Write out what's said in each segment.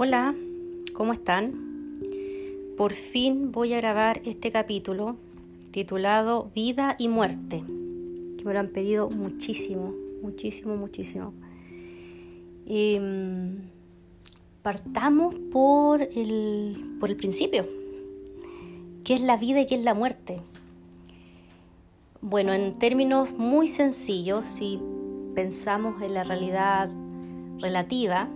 Hola, ¿cómo están? Por fin voy a grabar este capítulo titulado Vida y Muerte, que me lo han pedido muchísimo, muchísimo, muchísimo. Em, partamos por el, por el principio. ¿Qué es la vida y qué es la muerte? Bueno, en términos muy sencillos, si pensamos en la realidad relativa,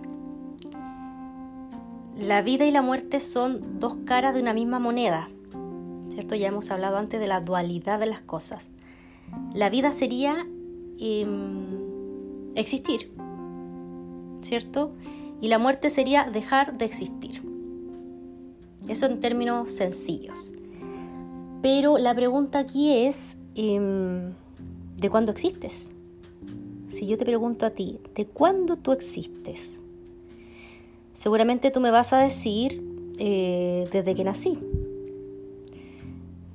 la vida y la muerte son dos caras de una misma moneda, ¿cierto? Ya hemos hablado antes de la dualidad de las cosas. La vida sería em, existir, ¿cierto? Y la muerte sería dejar de existir. Eso en términos sencillos. Pero la pregunta aquí es, em, ¿de cuándo existes? Si yo te pregunto a ti, ¿de cuándo tú existes? Seguramente tú me vas a decir eh, desde que nací.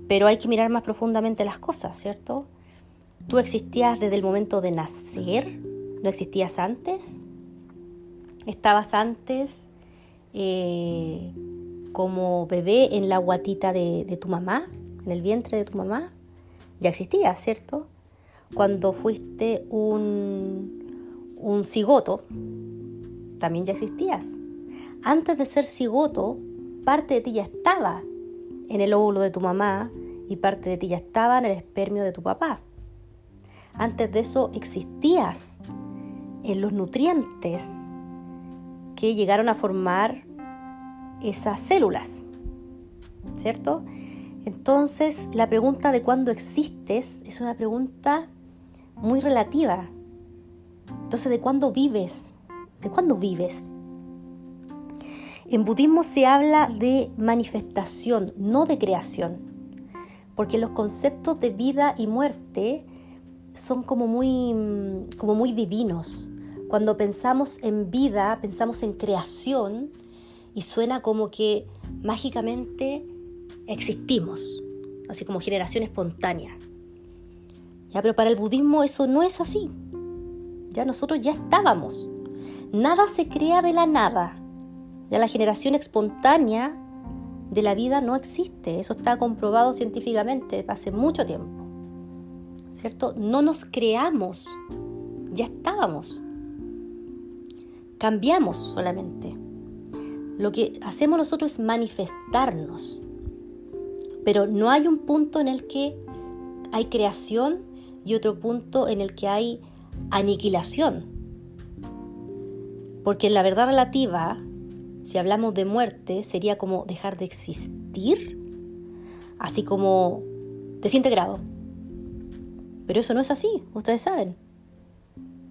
Pero hay que mirar más profundamente las cosas, ¿cierto? ¿Tú existías desde el momento de nacer? ¿No existías antes? ¿Estabas antes eh, como bebé en la guatita de, tu mamá, en el vientre de tu mamá? Ya existías, ¿cierto? Cuando fuiste un, un cigoto, también ya existías antes de ser cigoto, parte de ti ya estaba en el óvulo de tu mamá y parte de ti ya estaba en el espermio de tu papá. Antes de eso existías en los nutrientes que llegaron a formar esas células, ¿cierto? Entonces, la pregunta de cuándo existes es una pregunta muy relativa. Entonces, ¿de cuándo vives? ¿De cuándo vives? En budismo se habla de manifestación, no de creación, porque los conceptos de vida y muerte son como muy, como muy divinos. Cuando pensamos en vida, pensamos en creación y suena como que mágicamente existimos, así como generación espontánea. Ya, pero para el budismo eso no es así. Ya nosotros ya estábamos. Nada se crea de la nada. Ya la generación espontánea de la vida no existe, eso está comprobado científicamente hace mucho tiempo. ¿Cierto? No nos creamos, ya estábamos. Cambiamos solamente. Lo que hacemos nosotros es manifestarnos. Pero no hay un punto en el que hay creación y otro punto en el que hay aniquilación. Porque en la verdad relativa si hablamos de muerte, sería como dejar de existir, así como desintegrado. Pero eso no es así, ustedes saben.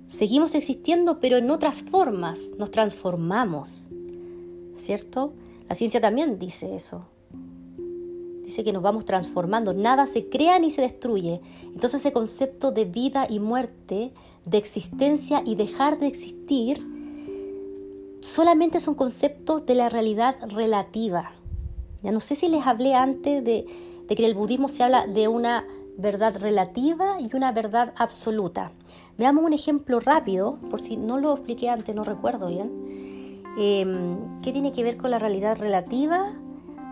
Seguimos existiendo, pero en otras formas nos transformamos, ¿cierto? La ciencia también dice eso. Dice que nos vamos transformando, nada se crea ni se destruye. Entonces ese concepto de vida y muerte, de existencia y dejar de existir, solamente son conceptos de la realidad relativa. Ya no sé si les hablé antes de, que en el budismo se habla de una verdad relativa y una verdad absoluta. Veamos un ejemplo rápido, por si no lo expliqué antes, no recuerdo bien. Em, ¿Qué tiene que ver con la realidad relativa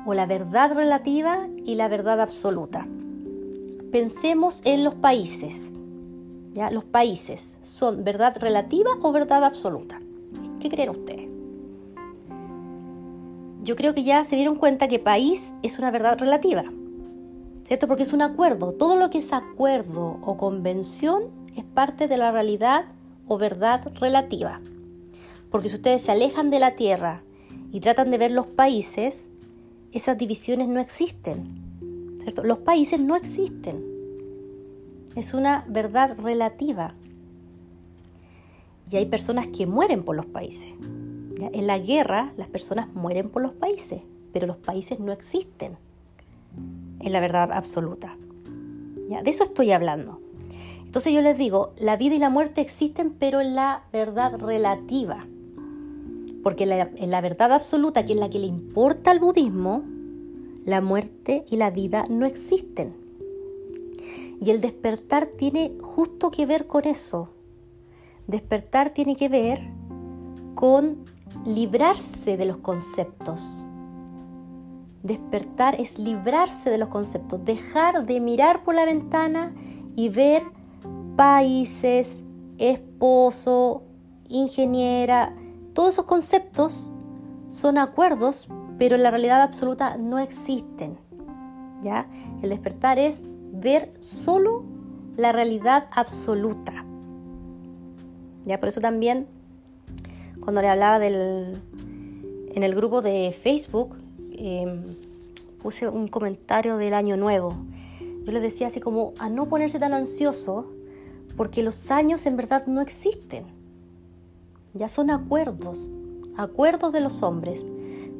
o la verdad relativa y la verdad absoluta? Pensemos en los países. ¿ya? Los países son verdad relativa o verdad absoluta. ¿Qué creen ustedes? Yo creo que ya se dieron cuenta que país es una verdad relativa, ¿cierto? Porque es un acuerdo. Todo lo que es acuerdo o convención es parte de la realidad o verdad relativa. Porque si ustedes se alejan de la Tierra y tratan de ver los países, esas divisiones no existen, ¿cierto? Los países no existen. Es una verdad relativa y hay personas que mueren por los países. En la guerra las personas mueren por los países, pero los países no existen en la verdad absoluta. ¿Ya? De eso estoy hablando. Entonces yo les digo, la vida y la muerte existen, pero en la verdad relativa. Porque en la verdad absoluta, que es la que le importa al budismo, la muerte y la vida no existen. Y el despertar tiene justo que ver con eso, Despertar tiene que ver con librarse de los conceptos. Despertar es librarse de los conceptos, dejar de mirar por la ventana y ver países, esposo, ingeniera, todos esos conceptos son acuerdos, pero en la realidad absoluta no existen. ¿Ya? El despertar es ver solo la realidad absoluta. Ya por eso también cuando le hablaba del en el grupo de Facebook em, puse un comentario del año nuevo. Yo les decía así como a no ponerse tan ansioso porque los años en verdad no existen. Ya son acuerdos, acuerdos de los hombres.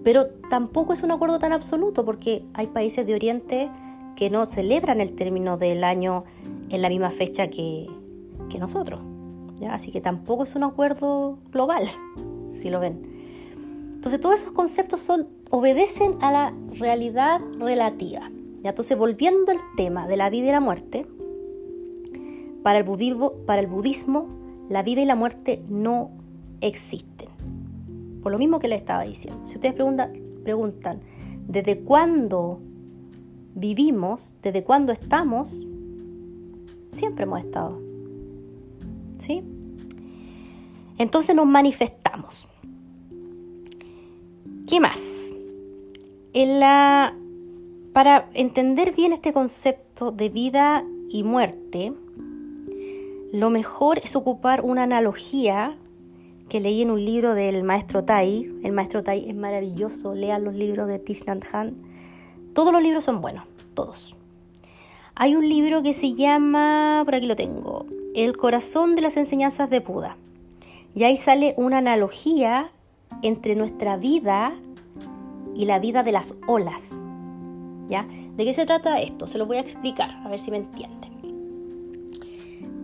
Pero tampoco es un acuerdo tan absoluto porque hay países de Oriente que no celebran el término del año en la misma fecha que, nosotros. Así que tampoco es un acuerdo global, si lo ven. Entonces todos esos conceptos obedecen a la realidad relativa. Entonces volviendo al tema de la vida y la muerte, para el, budismo, la vida y la muerte no existen. Por lo mismo que le estaba diciendo. Si ustedes preguntan ¿desde cuándo vivimos? ¿Desde cuándo estamos? Siempre hemos estado. Entonces nos manifestamos. ¿Qué más? Para entender bien este concepto de vida y muerte, lo mejor es ocupar una analogía que leí en un libro del maestro Tai. El maestro Tai es maravilloso, lean los libros de Thich. Todos los libros son buenos, todos. Hay un libro que se llama, por aquí lo tengo, El corazón de las enseñanzas de Buda. Y ahí sale una analogía entre nuestra vida y la vida de las olas. ¿Ya? ¿De qué se trata esto? Se lo voy a explicar, a ver si me entienden.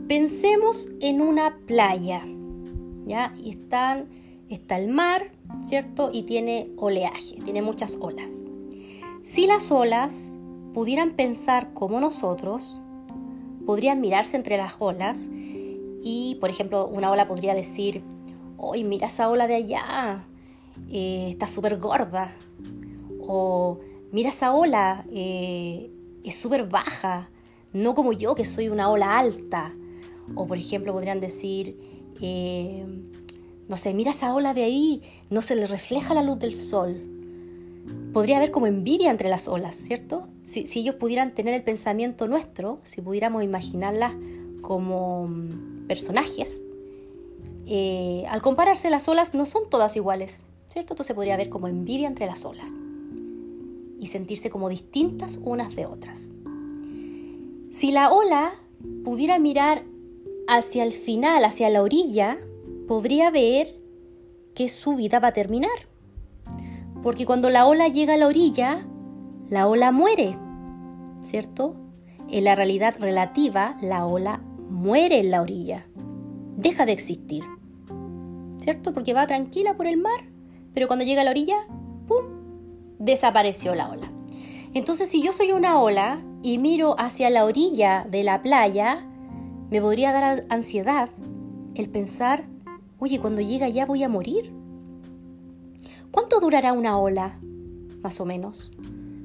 Pensemos en una playa, ¿ya? Y está el mar, ¿cierto? Y tiene oleaje, tiene muchas olas. Si las olas pudieran pensar como nosotros, podrían mirarse entre las olas y, por ejemplo, una ola podría decir, ¡Uy, mira esa ola de allá! Eh, está súper gorda. O mira esa ola, eh, es súper baja, no como yo que soy una ola alta. O por ejemplo podrían decir, eh, no sé, mira esa ola de ahí, no se le refleja la luz del sol podría haber como envidia entre las olas, ¿cierto? Si, ellos pudieran tener el pensamiento nuestro, si pudiéramos imaginarlas como mm, personajes, eh, al compararse las olas no son todas iguales, ¿cierto? Entonces podría haber como envidia entre las olas y sentirse como distintas unas de otras. Si la ola pudiera mirar hacia el final, hacia la orilla, podría ver que su vida va a terminar porque cuando la ola llega a la orilla, la ola muere, ¿cierto? En la realidad relativa, la ola muere en la orilla, deja de existir, ¿cierto? Porque va tranquila por el mar, pero cuando llega a la orilla, ¡pum!, desapareció la ola. Entonces, si yo soy una ola y miro hacia la orilla de la playa, me podría dar ansiedad el pensar, oye, cuando llega allá voy a morir. ¿Cuánto durará una ola? Más o menos.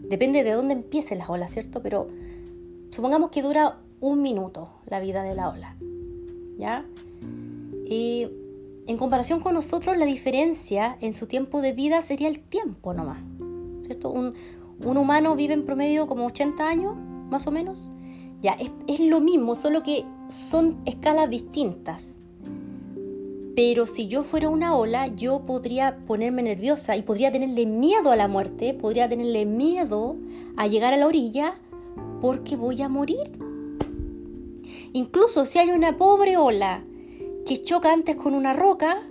Depende de dónde empiecen las olas, ¿cierto? Pero supongamos que dura un minuto la vida de la ola. ¿Ya? Y en comparación con nosotros, la diferencia en su tiempo de vida sería el tiempo nomás. ¿Cierto? Un, humano vive en promedio como 80 años, más o menos. Ya, es, es lo mismo, solo que son escalas distintas. Pero si yo fuera una ola, yo podría ponerme nerviosa y podría tenerle miedo a la muerte, podría tenerle miedo a llegar a la orilla porque voy a morir. Incluso si hay una pobre ola que choca antes con una roca,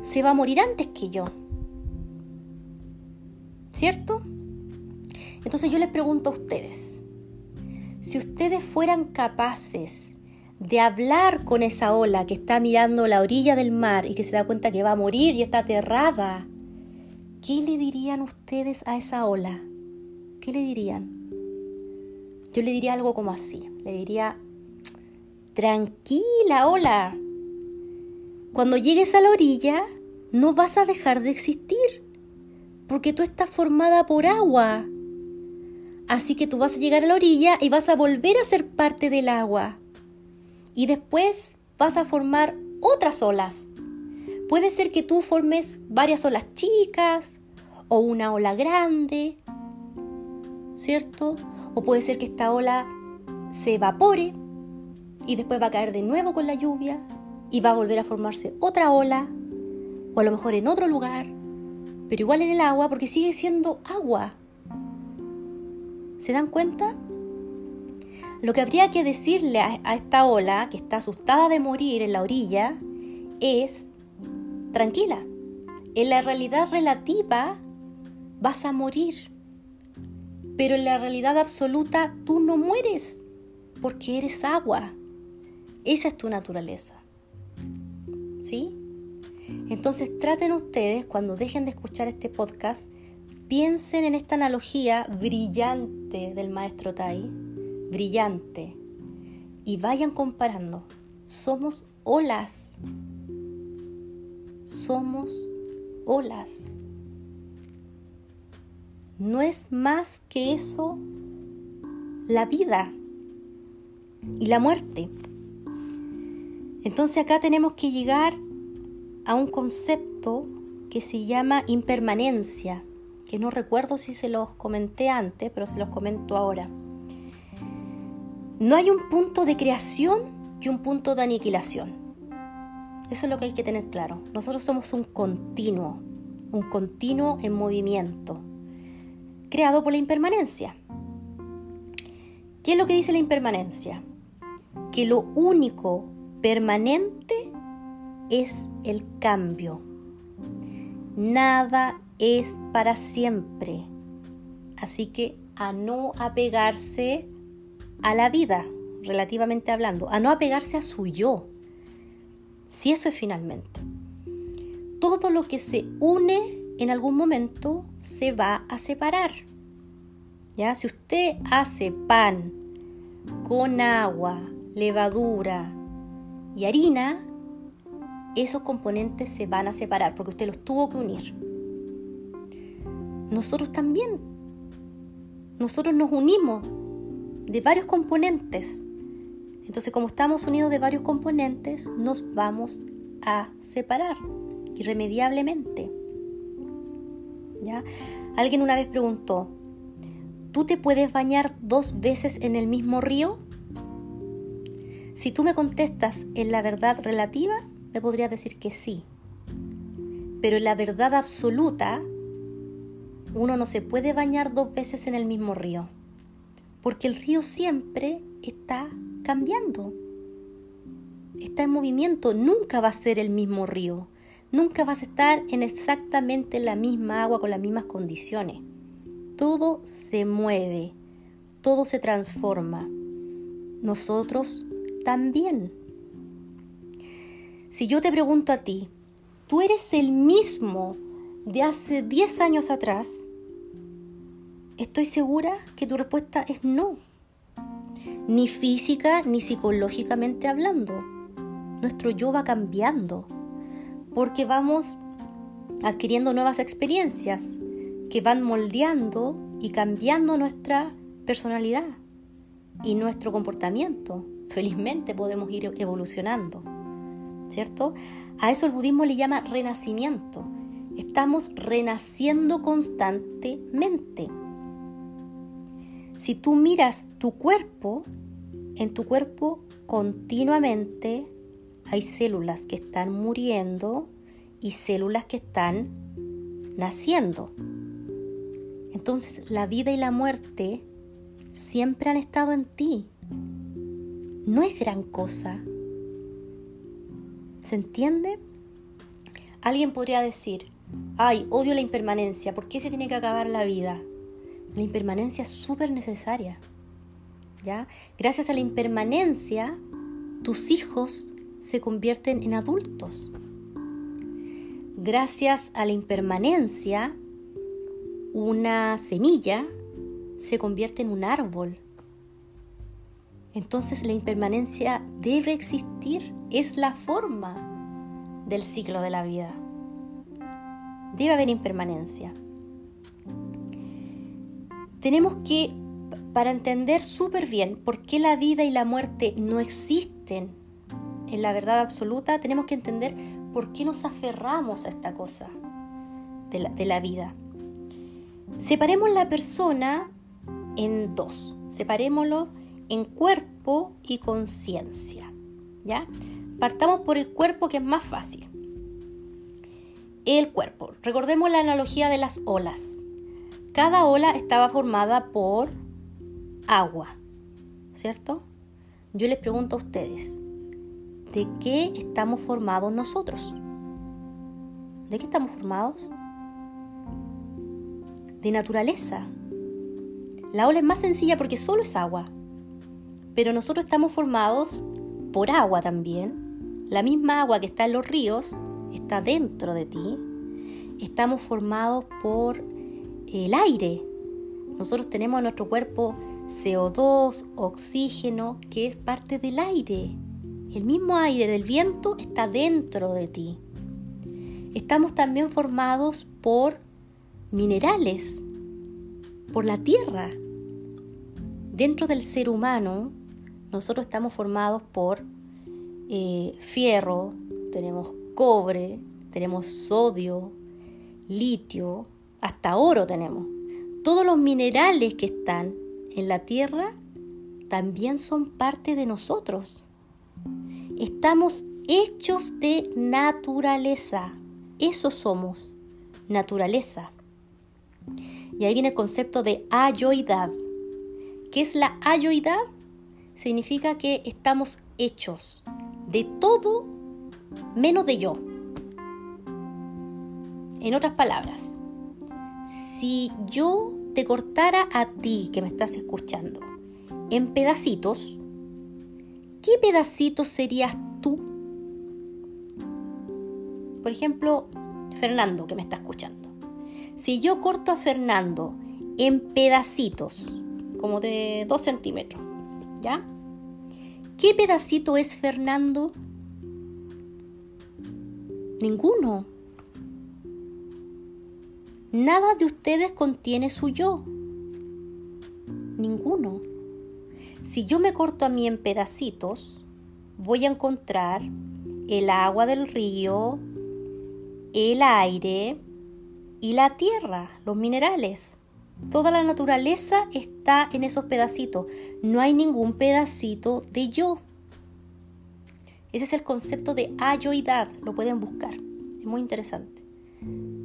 se va a morir antes que yo. ¿Cierto? Entonces yo les pregunto a ustedes, si ustedes fueran capaces de hablar con esa ola que está mirando la orilla del mar y que se da cuenta que va a morir y está aterrada, ¿qué le dirían ustedes a esa ola? ¿Qué le dirían? Yo le diría algo como así, le diría, tranquila ola, cuando llegues a la orilla, no vas a dejar de existir, porque tú estás formada por agua. Así que tú vas a llegar a la orilla y vas a volver a ser parte del agua. Y después vas a formar otras olas. Puede ser que tú formes varias olas chicas o una ola grande, ¿cierto? O puede ser que esta ola se evapore y después va a caer de nuevo con la lluvia y va a volver a formarse otra ola, o a lo mejor en otro lugar, pero igual en el agua porque sigue siendo agua. ¿Se dan cuenta? Lo que habría que decirle a, esta ola, que está asustada de morir en la orilla, es, tranquila, en la realidad relativa vas a morir, pero en la realidad absoluta tú no mueres, porque eres agua. Esa es tu naturaleza. ¿Sí? Entonces traten ustedes, cuando dejen de escuchar este podcast, piensen en esta analogía brillante del maestro Tai brillante y vayan comparando. Somos olas. Somos olas. No es más que eso la vida y la muerte. Entonces acá tenemos que llegar a un concepto que se llama impermanencia, que no recuerdo si se los comenté antes, pero se los comento ahora. No hay un punto de creación y un punto de aniquilación. Eso es lo que hay que tener claro. Nosotros somos un continuo, un continuo en movimiento, creado por la impermanencia. ¿Qué es lo que dice la impermanencia? Que lo único permanente es el cambio. Nada es para siempre. Así que a no apegarse a la vida, relativamente hablando, a no apegarse a su yo. Si eso es finalmente. Todo lo que se une en algún momento se va a separar. ¿Ya? Si usted hace pan con agua, levadura y harina, esos componentes se van a separar porque usted los tuvo que unir. Nosotros también. Nosotros nos unimos de varios componentes. Entonces, como estamos unidos de varios componentes, nos vamos a separar irremediablemente. ¿Ya? Alguien una vez preguntó, ¿tú te puedes bañar dos veces en el mismo río? Si tú me contestas en la verdad relativa, me podrías decir que sí. Pero en la verdad absoluta, uno no se puede bañar dos veces en el mismo río porque el río siempre está cambiando, está en movimiento, nunca va a ser el mismo río, nunca vas a estar en exactamente la misma agua con las mismas condiciones. Todo se mueve, todo se transforma. Nosotros también. Si yo te pregunto a ti, ¿tú eres el mismo de hace 10 años atrás? Estoy segura que tu respuesta es no. Ni física ni psicológicamente hablando. Nuestro yo va cambiando porque vamos adquiriendo nuevas experiencias que van moldeando y cambiando nuestra personalidad y nuestro comportamiento. Felizmente podemos ir evolucionando, ¿cierto? A eso el budismo le llama renacimiento. Estamos renaciendo constantemente. Si tú miras tu cuerpo, en tu cuerpo continuamente hay células que están muriendo y células que están naciendo. Entonces la vida y la muerte siempre han estado en ti. No es gran cosa. ¿Se entiende? Alguien podría decir, ay, odio la impermanencia, ¿por qué se tiene que acabar la vida? La impermanencia es súper necesaria. ¿ya? Gracias a la impermanencia, tus hijos se convierten en adultos. Gracias a la impermanencia, una semilla se convierte en un árbol. Entonces la impermanencia debe existir, es la forma del ciclo de la vida. debe haber impermanencia. Tenemos que, para entender súper bien por qué la vida y la muerte no existen en la verdad absoluta, tenemos que entender por qué nos aferramos a esta cosa de la, de la vida. Separemos la persona en dos. Separémoslo en cuerpo y conciencia. ¿Ya? Partamos por el cuerpo que es más fácil. El cuerpo. Recordemos la analogía de las olas. Cada ola estaba formada por agua, ¿cierto? Yo les pregunto a ustedes, ¿de qué estamos formados nosotros? ¿De qué estamos formados? De naturaleza. La ola es más sencilla porque solo es agua, pero nosotros estamos formados por agua también. La misma agua que está en los ríos está dentro de ti. Estamos formados por el aire. Nosotros tenemos en nuestro cuerpo CO2, oxígeno, que es parte del aire. El mismo aire del viento está dentro de ti. Estamos también formados por minerales, por la tierra. Dentro del ser humano, nosotros estamos formados por eh, fierro, tenemos cobre, tenemos sodio, litio, hasta oro tenemos. Todos los minerales que están en la tierra también son parte de nosotros. Estamos hechos de naturaleza. Eso somos, naturaleza. Y ahí viene el concepto de ayoidad. ¿Qué es la ayoidad? Significa que estamos hechos de todo menos de yo. En otras palabras, si yo te cortara a ti que me estás escuchando en pedacitos, ¿qué pedacitos serías tú? Por ejemplo, Fernando que me está escuchando. Si yo corto a Fernando en pedacitos, como de 2 centímetros, ¿ya? ¿Qué pedacito es Fernando? Ninguno. Nada de ustedes contiene su yo. Ninguno. Si yo me corto a mí en pedacitos, voy a encontrar el agua del río, el aire, y la tierra, los minerales. Toda la naturaleza está en esos pedacitos. No hay ningún pedacito de yo. Ese es el concepto de ayoidad. Lo pueden buscar. Es muy interesante.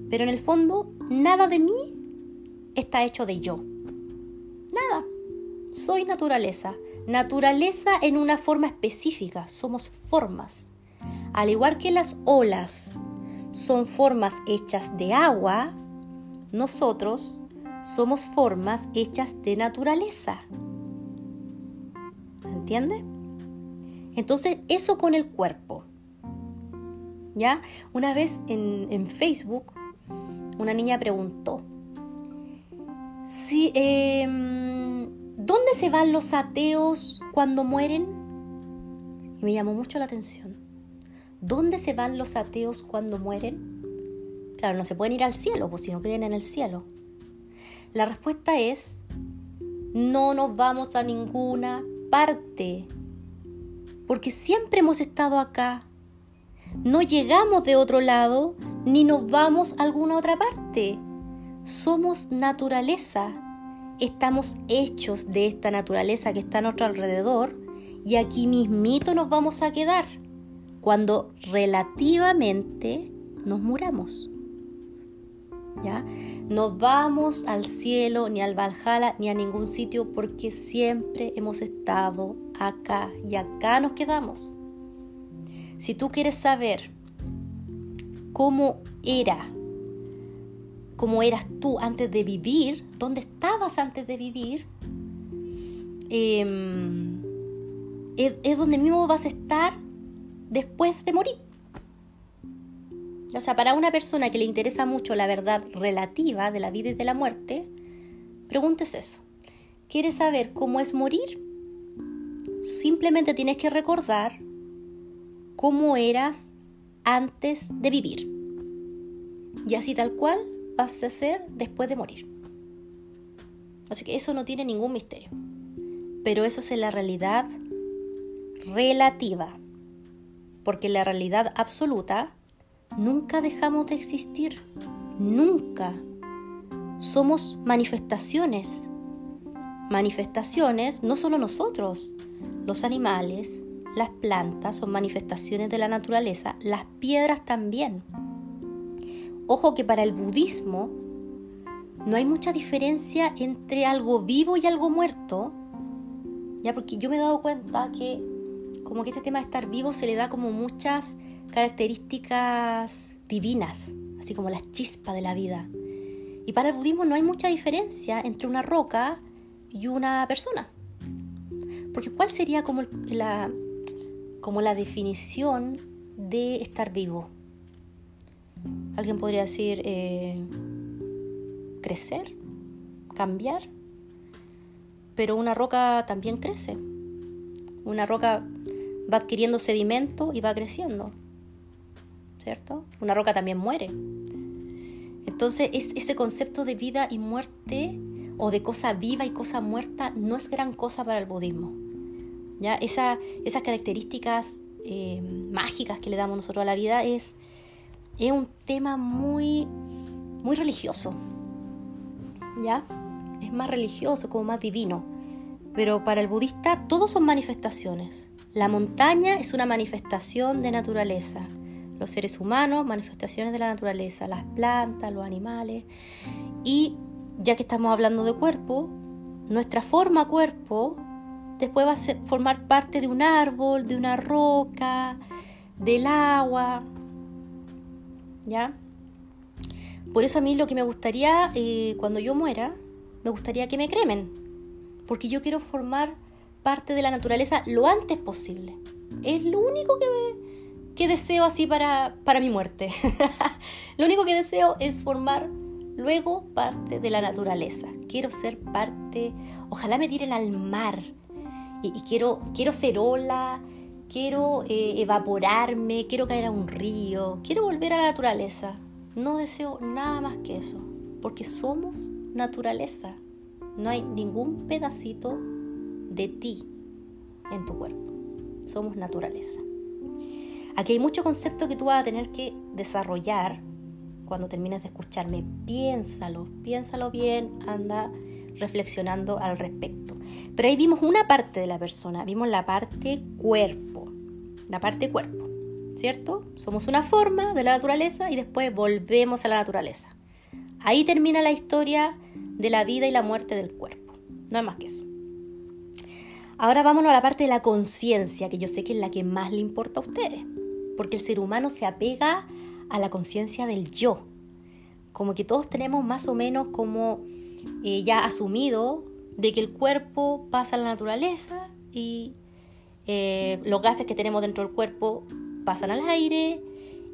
Pero en el fondo, nada de mí está hecho de yo. Nada. Soy naturaleza. Naturaleza en una forma específica. Somos formas. Al igual que las olas son formas hechas de agua, nosotros somos formas hechas de naturaleza. ¿Entiende? Entonces, eso con el cuerpo. ¿Ya? Una vez en, Facebook, una niña preguntó, si, em, ¿dónde se van los ateos cuando mueren? Y me llamó mucho la atención. ¿Dónde se van los ateos cuando mueren? Claro, no se pueden ir al cielo, pues si no creen en el cielo. La respuesta es, no nos vamos a ninguna parte, porque siempre hemos estado acá. No llegamos de otro lado, ni nos vamos a alguna otra parte. Somos naturaleza. Estamos hechos de esta naturaleza que está a nuestro alrededor y aquí mismito nos vamos a quedar cuando relativamente nos muramos. ¿Ya? No vamos al cielo, ni al Valhalla, ni a ningún sitio porque siempre hemos estado acá y acá nos quedamos. Si tú quieres saber cómo era, cómo eras tú antes de vivir, dónde estabas antes de vivir, em, es donde mismo vas a estar después de morir. O sea, para una persona que le interesa mucho la verdad relativa de la vida y de la muerte, pregúntese eso. ¿Quieres saber cómo es morir? Simplemente tienes que recordar cómo eras antes de vivir. y así tal cual vas a ser después de morir. Así que eso no tiene ningún misterio. Pero eso es en la realidad relativa. Porque en la realidad absoluta nunca dejamos de existir. Nunca. Somos manifestaciones. Manifestaciones, no solo nosotros, los animales, las plantas son manifestaciones de la naturaleza, las piedras también. Ojo que para el budismo no hay mucha diferencia entre algo vivo y algo muerto, ya porque yo me he dado cuenta que como que este tema de estar vivo se le da como muchas características divinas, así como la chispa de la vida. Y para el budismo no hay mucha diferencia entre una roca y una persona. Porque ¿cuál sería como la, como la definición de estar vivo? Alguien podría decir, eh, crecer, cambiar. Pero una roca también crece. Una roca va adquiriendo sedimento y va creciendo. ¿Cierto? Una roca también muere. Entonces, es, ese concepto de vida y muerte o de cosa viva y cosa muerta no es gran cosa para el budismo. ¿Ya? Esa, esas características eh, mágicas que le damos nosotros a la vida es, es un tema muy, muy religioso, ¿ya? Es más religioso, como más divino. Pero para el budista todos son manifestaciones. La montaña es una manifestación de naturaleza. Los seres humanos, manifestaciones de la naturaleza. Las plantas, los animales. Y ya que estamos hablando de cuerpo, nuestra forma cuerpo después va a formar parte de un árbol, de una roca, del agua. ¿Ya? Por eso a mí lo que me gustaría, eh, cuando yo muera, me gustaría que me cremen. Porque yo quiero formar parte de la naturaleza lo antes posible. Es lo único que, que deseo así para, para mi muerte. lo único que deseo es formar luego parte de la naturaleza. Quiero ser parte, ojalá me tiren al mar. Y, quiero, quiero ser ola, quiero eh, evaporarme, quiero caer a un río, quiero volver a la naturaleza. No deseo nada más que eso, porque somos naturaleza. No hay ningún pedacito de ti en tu cuerpo. Somos naturaleza. Aquí hay mucho concepto que tú vas a tener que desarrollar cuando termines de escucharme. Piénsalo, piénsalo bien, anda reflexionando al respecto. Pero ahí vimos una parte de la persona, vimos la parte cuerpo, la parte cuerpo. ¿cierto? Somos una forma de la naturaleza y después volvemos a la naturaleza. Ahí termina la historia de la vida y la muerte del cuerpo. No hay más que eso. Ahora vámonos a la parte de la conciencia, que yo sé que es la que más le importa a ustedes, porque el ser humano se apega a la conciencia del yo. Como que todos tenemos más o menos como ya asumido de que el cuerpo pasa a la naturaleza y eh, los gases que tenemos dentro del cuerpo pasan al aire,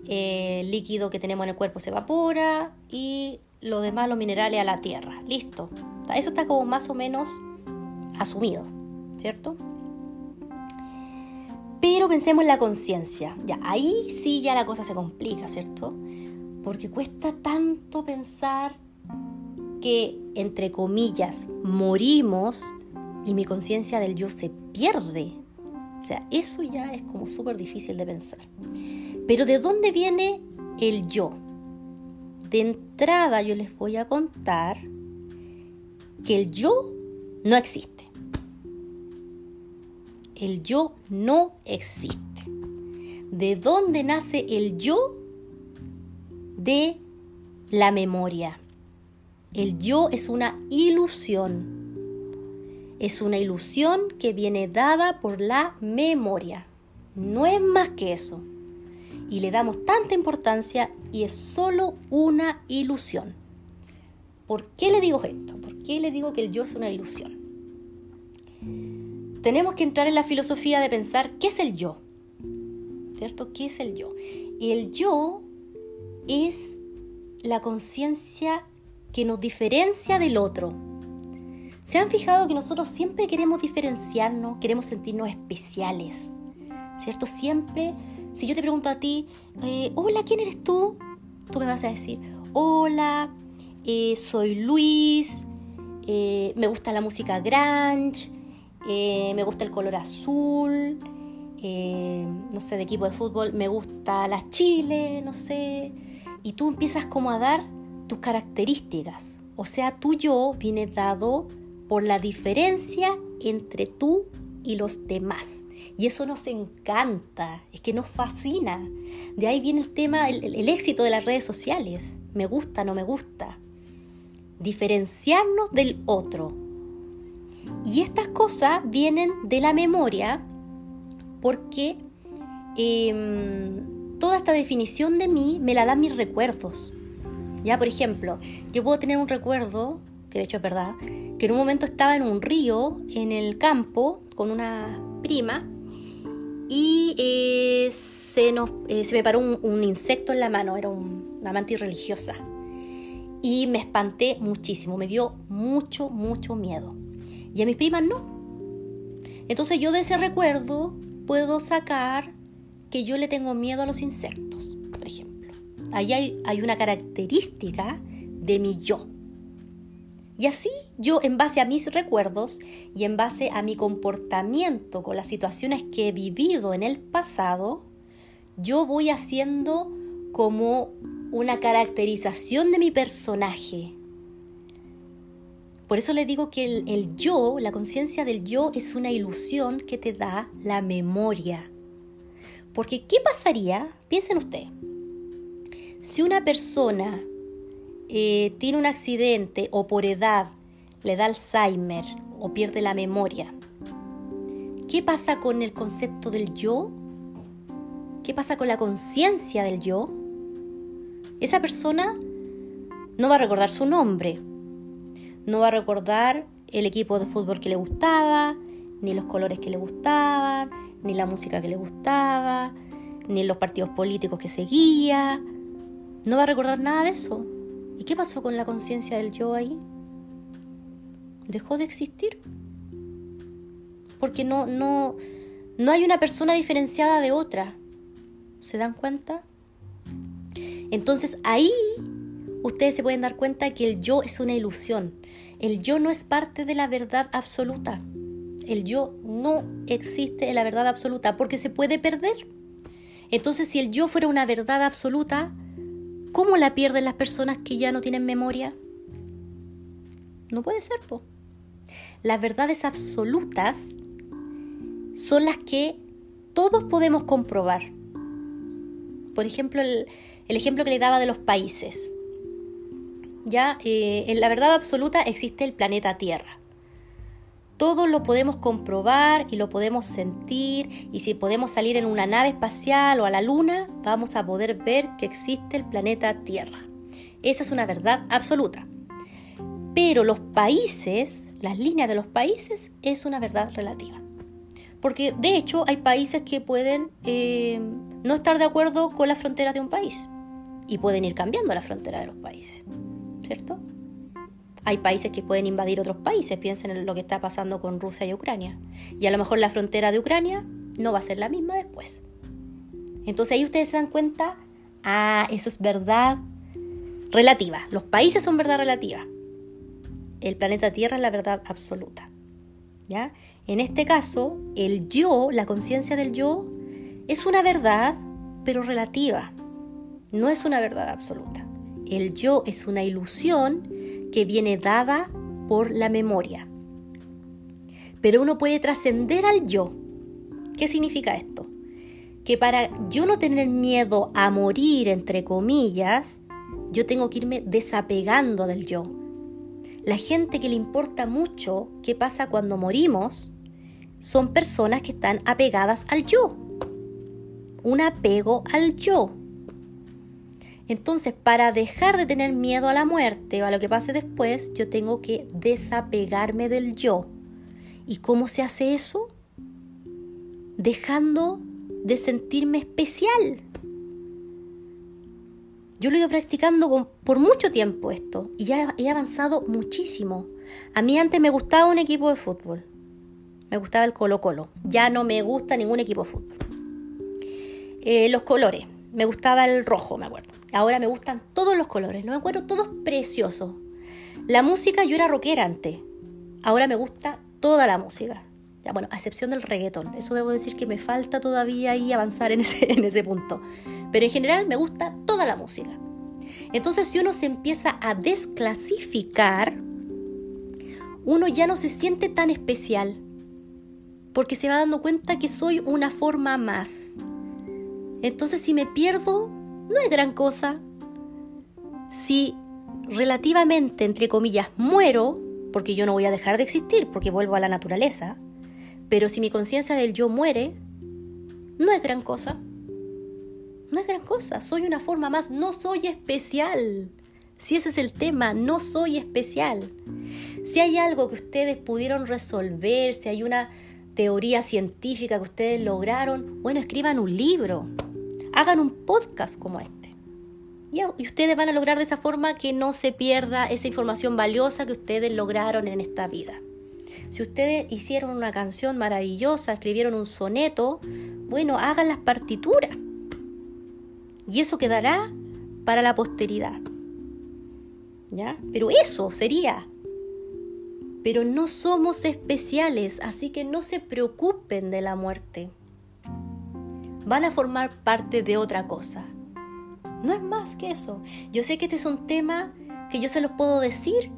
eh, el líquido que tenemos en el cuerpo se evapora y lo demás, los minerales a la tierra. Listo. Eso está como más o menos asumido, ¿cierto? Pero pensemos en la conciencia. Ya, ahí sí ya la cosa se complica, ¿cierto? Porque cuesta tanto pensar que, entre comillas, morimos y mi conciencia del yo se pierde. O sea, eso ya es como súper difícil de pensar. Pero ¿de dónde viene el yo? De entrada yo les voy a contar que el yo no existe. El yo no existe. ¿De dónde nace el yo? De la memoria. El yo es una ilusión es una ilusión que viene dada por la memoria. No es más que eso. Y le damos tanta importancia y es solo una ilusión. ¿Por qué le digo esto? ¿Por qué le digo que el yo es una ilusión? Tenemos que entrar en la filosofía de pensar qué es el yo. ¿Cierto? ¿Qué es el yo? El yo es la conciencia que nos diferencia del otro, ¿Se han fijado que nosotros siempre queremos diferenciarnos, queremos sentirnos especiales? ¿Cierto? Siempre, si yo te pregunto a ti, eh, hola, ¿quién eres tú? Tú me vas a decir, hola, eh, soy Luis, eh, me gusta la música grunge, me gusta el color azul, no sé, de equipo de fútbol, me gusta la Chile, no sé. Y tú empiezas como a dar tus características. O sea, tu yo viene dado por la diferencia entre tú y los demás. Y eso nos encanta, es que nos fascina. De ahí viene el tema, el, éxito de las redes sociales. Me gusta, no me gusta. Diferenciarnos del otro. Y estas cosas vienen de la memoria porque em, toda esta definición de mí me la dan mis recuerdos. Ya, por ejemplo, yo puedo tener un recuerdo, que de hecho es verdad, que en un momento estaba en un río, en el campo, con una prima, y eh, eh, se me paró un, insecto en la mano, era una mantis religiosa. Y me espanté muchísimo, me dio mucho, mucho miedo. Y a mis primas no. Entonces yo de ese recuerdo puedo sacar que yo le tengo miedo a los insectos. Ahí hay, una característica de mi yo. Y así yo, en base a mis recuerdos y en base a mi comportamiento con las situaciones que he vivido en el pasado, yo voy haciendo como una caracterización de mi personaje. Por eso le digo que el, el yo, la conciencia del yo, es una ilusión que te da la memoria. Porque, ¿qué pasaría? Piensen ustedes. Si una persona eh, tiene un accidente o por edad le da Alzheimer o pierde la memoria, ¿qué pasa con el concepto del yo? ¿Qué pasa con la conciencia del yo? Esa persona no va a recordar su nombre, no va a recordar el equipo de fútbol que le gustaba, ni los colores que le gustaban, ni la música que le gustaba, ni los partidos políticos que seguía. No va a recordar nada de eso. ¿Y qué pasó con la conciencia del yo ahí? Dejó de existir. Porque no, no, no hay una persona diferenciada de otra. ¿Se dan cuenta? Entonces ahí ustedes se pueden dar cuenta que el yo es una ilusión. El yo no es parte de la verdad absoluta. El yo no existe en la verdad absoluta porque se puede perder. Entonces si el yo fuera una verdad absoluta, ¿Cómo la pierden las personas que ya no tienen memoria? No puede ser, po. Las verdades absolutas son las que todos podemos comprobar. Por ejemplo, el, ejemplo que le daba de los países. Ya, eh, en la verdad absoluta existe el planeta Tierra. Todo lo podemos comprobar y lo podemos sentir y si podemos salir en una nave espacial o a la luna, vamos a poder ver que existe el planeta Tierra. Esa es una verdad absoluta. Pero los países, las líneas de los países, es una verdad relativa. Porque de hecho hay países que pueden eh, no estar de acuerdo con las fronteras de un país y pueden ir cambiando la frontera de los países, ¿cierto? Hay países que pueden invadir otros países, piensen en lo que está pasando con Rusia y Ucrania. Y a lo mejor la frontera de Ucrania no va a ser la misma después. Entonces ahí ustedes se dan cuenta, ah, eso es verdad relativa. Los países son verdad relativa. El planeta Tierra es la verdad absoluta. ¿Ya? En este caso, el yo, la conciencia del yo, es una verdad, pero relativa. No es una verdad absoluta. El yo es una ilusión que viene dada por la memoria. Pero uno puede trascender al yo. ¿Qué significa esto? Que para yo no tener miedo a morir, entre comillas, yo tengo que irme desapegando del yo. La gente que le importa mucho qué pasa cuando morimos son personas que están apegadas al yo. Un apego al yo. Entonces, para dejar de tener miedo a la muerte o a lo que pase después, yo tengo que desapegarme del yo. ¿Y cómo se hace eso? Dejando de sentirme especial. Yo lo he ido practicando por mucho tiempo esto y ya he avanzado muchísimo. A mí antes me gustaba un equipo de fútbol. Me gustaba el Colo Colo. Ya no me gusta ningún equipo de fútbol. Eh, los colores me gustaba el rojo, me acuerdo. Ahora me gustan todos los colores, los encuentro todos preciosos. La música, yo era rockera antes. Ahora me gusta toda la música. Ya, bueno, a excepción del reggaetón. Eso debo decir que me falta todavía ahí avanzar en ese, en ese punto. Pero en general me gusta toda la música. Entonces, si uno se empieza a desclasificar, uno ya no se siente tan especial. Porque se va dando cuenta que soy una forma más. Entonces, si me pierdo, no es gran cosa. Si relativamente, entre comillas, muero, porque yo no voy a dejar de existir, porque vuelvo a la naturaleza, pero si mi conciencia del yo muere, no es gran cosa. No es gran cosa, soy una forma más, no soy especial. Si ese es el tema, no soy especial. Si hay algo que ustedes pudieron resolver, si hay una teoría científica que ustedes lograron, bueno, escriban un libro, hagan un podcast como este. Y ustedes van a lograr de esa forma que no se pierda esa información valiosa que ustedes lograron en esta vida. Si ustedes hicieron una canción maravillosa, escribieron un soneto, bueno, hagan las partituras. Y eso quedará para la posteridad. ¿Ya? Pero eso sería. Pero no somos especiales, así que no se preocupen de la muerte. Van a formar parte de otra cosa. No es más que eso. Yo sé que este es un tema que yo se los puedo decir,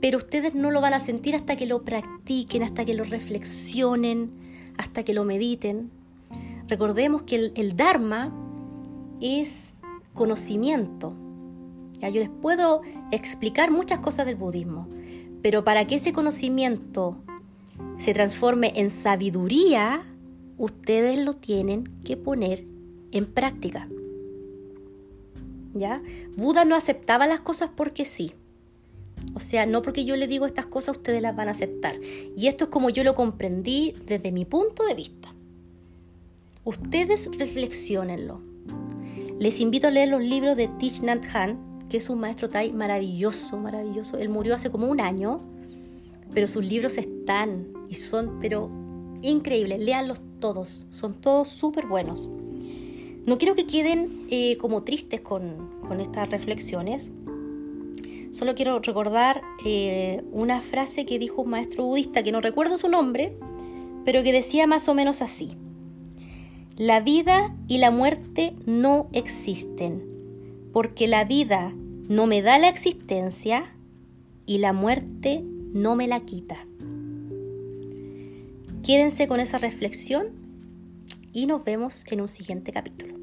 pero ustedes no lo van a sentir hasta que lo practiquen, hasta que lo reflexionen, hasta que lo mediten. Recordemos que el, Dharma es conocimiento. ¿Ya? Yo les puedo explicar muchas cosas del budismo, pero para que ese conocimiento se transforme en sabiduría, ustedes lo tienen que poner en práctica. ¿Ya? Buda no aceptaba las cosas porque sí. O sea, no porque yo le digo estas cosas ustedes las van a aceptar. Y esto es como yo lo comprendí desde mi punto de vista. Ustedes reflexionenlo. Les invito a leer los libros de Thich Nhat Hanh, que es un maestro Thai maravilloso, maravilloso. Él murió hace como un año, pero sus libros están y son, pero increíbles. Léanlos todos, son todos súper buenos. No quiero que queden eh, como tristes con, con estas reflexiones. Solo quiero recordar eh, una frase que dijo un maestro budista, que no recuerdo su nombre, pero que decía más o menos así. La vida y la muerte no existen, porque la vida no me da la existencia y la muerte no me la quita. Quédense con esa reflexión y nos vemos en un siguiente capítulo.